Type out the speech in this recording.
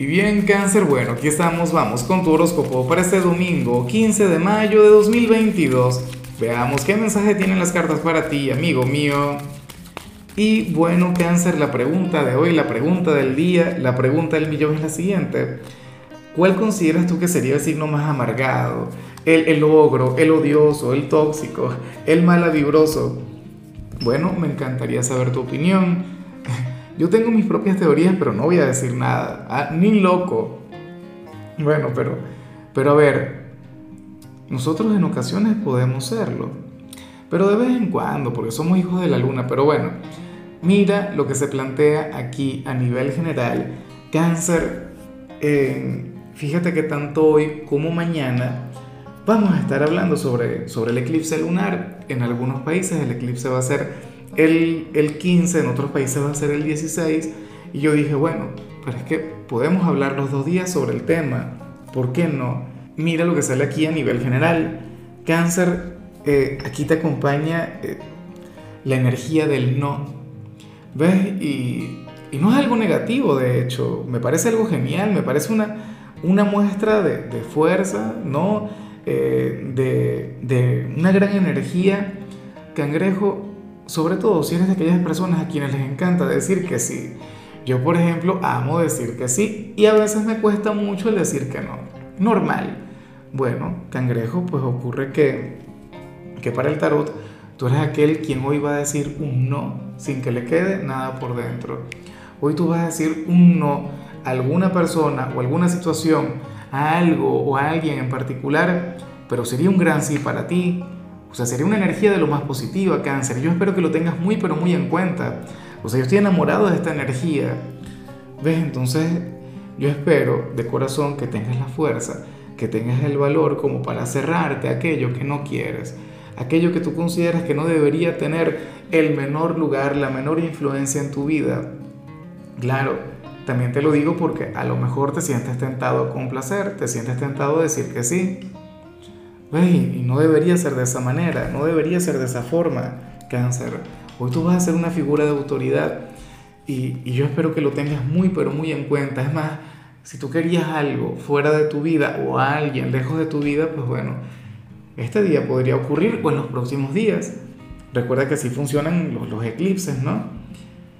Y bien, cáncer, bueno, aquí estamos, vamos con tu horóscopo para este domingo, 15 de mayo de 2022. Veamos qué mensaje tienen las cartas para ti, amigo mío. Y bueno, cáncer, la pregunta de hoy, la pregunta del día, la pregunta del millón es la siguiente. ¿Cuál consideras tú que sería el signo más amargado? El, el ogro, el odioso, el tóxico, el malavibroso. Bueno, me encantaría saber tu opinión. Yo tengo mis propias teorías, pero no voy a decir nada. Ah, ni loco. Bueno, pero, pero a ver, nosotros en ocasiones podemos serlo. Pero de vez en cuando, porque somos hijos de la luna. Pero bueno, mira lo que se plantea aquí a nivel general. Cáncer, fíjate que tanto hoy como mañana vamos a estar hablando sobre, sobre el eclipse lunar. En algunos países el eclipse va a ser el, el 15, en otros países va a ser el 16. Y yo dije, bueno, pero es que podemos hablar los dos días sobre el tema. ¿Por qué no? Mira lo que sale aquí a nivel general. Cáncer, eh, aquí te acompaña eh, la energía del no. ¿Ves? Y, y, no es algo negativo, de hecho. Me parece algo genial, me parece una, una muestra de, de fuerza, ¿no? Eh, de, de una gran energía. Cangrejo, sobre todo si eres de aquellas personas a quienes les encanta decir que sí. Yo, por ejemplo, amo decir que sí y a veces me cuesta mucho el decir que no. Normal. Bueno, cangrejo, pues ocurre que, que para el tarot tú eres aquel quien hoy va a decir un no sin que le quede nada por dentro. Hoy tú vas a decir un no a alguna persona o alguna situación, a algo o a alguien en particular, pero sería un gran sí para ti, o sea, sería una energía de lo más positiva, cáncer. Yo espero que lo tengas muy, pero muy en cuenta. O sea, yo estoy enamorado de esta energía. ¿Ves? Entonces, yo espero de corazón que tengas la fuerza, que tengas el valor como para cerrarte aquello que no quieres, aquello que tú consideras que no debería tener el menor lugar, la menor influencia en tu vida. Claro, también te lo digo porque a lo mejor te sientes tentado a complacer, te sientes tentado a decir que sí. Y no debería ser de esa manera, no debería ser de esa forma, cáncer. Hoy tú vas a ser una figura de autoridad y, y, yo espero que lo tengas muy, pero muy en cuenta. Es más, si tú querías algo fuera de tu vida o alguien lejos de tu vida, pues bueno, este día podría ocurrir o en los próximos días. Recuerda que así funcionan los eclipses, ¿no?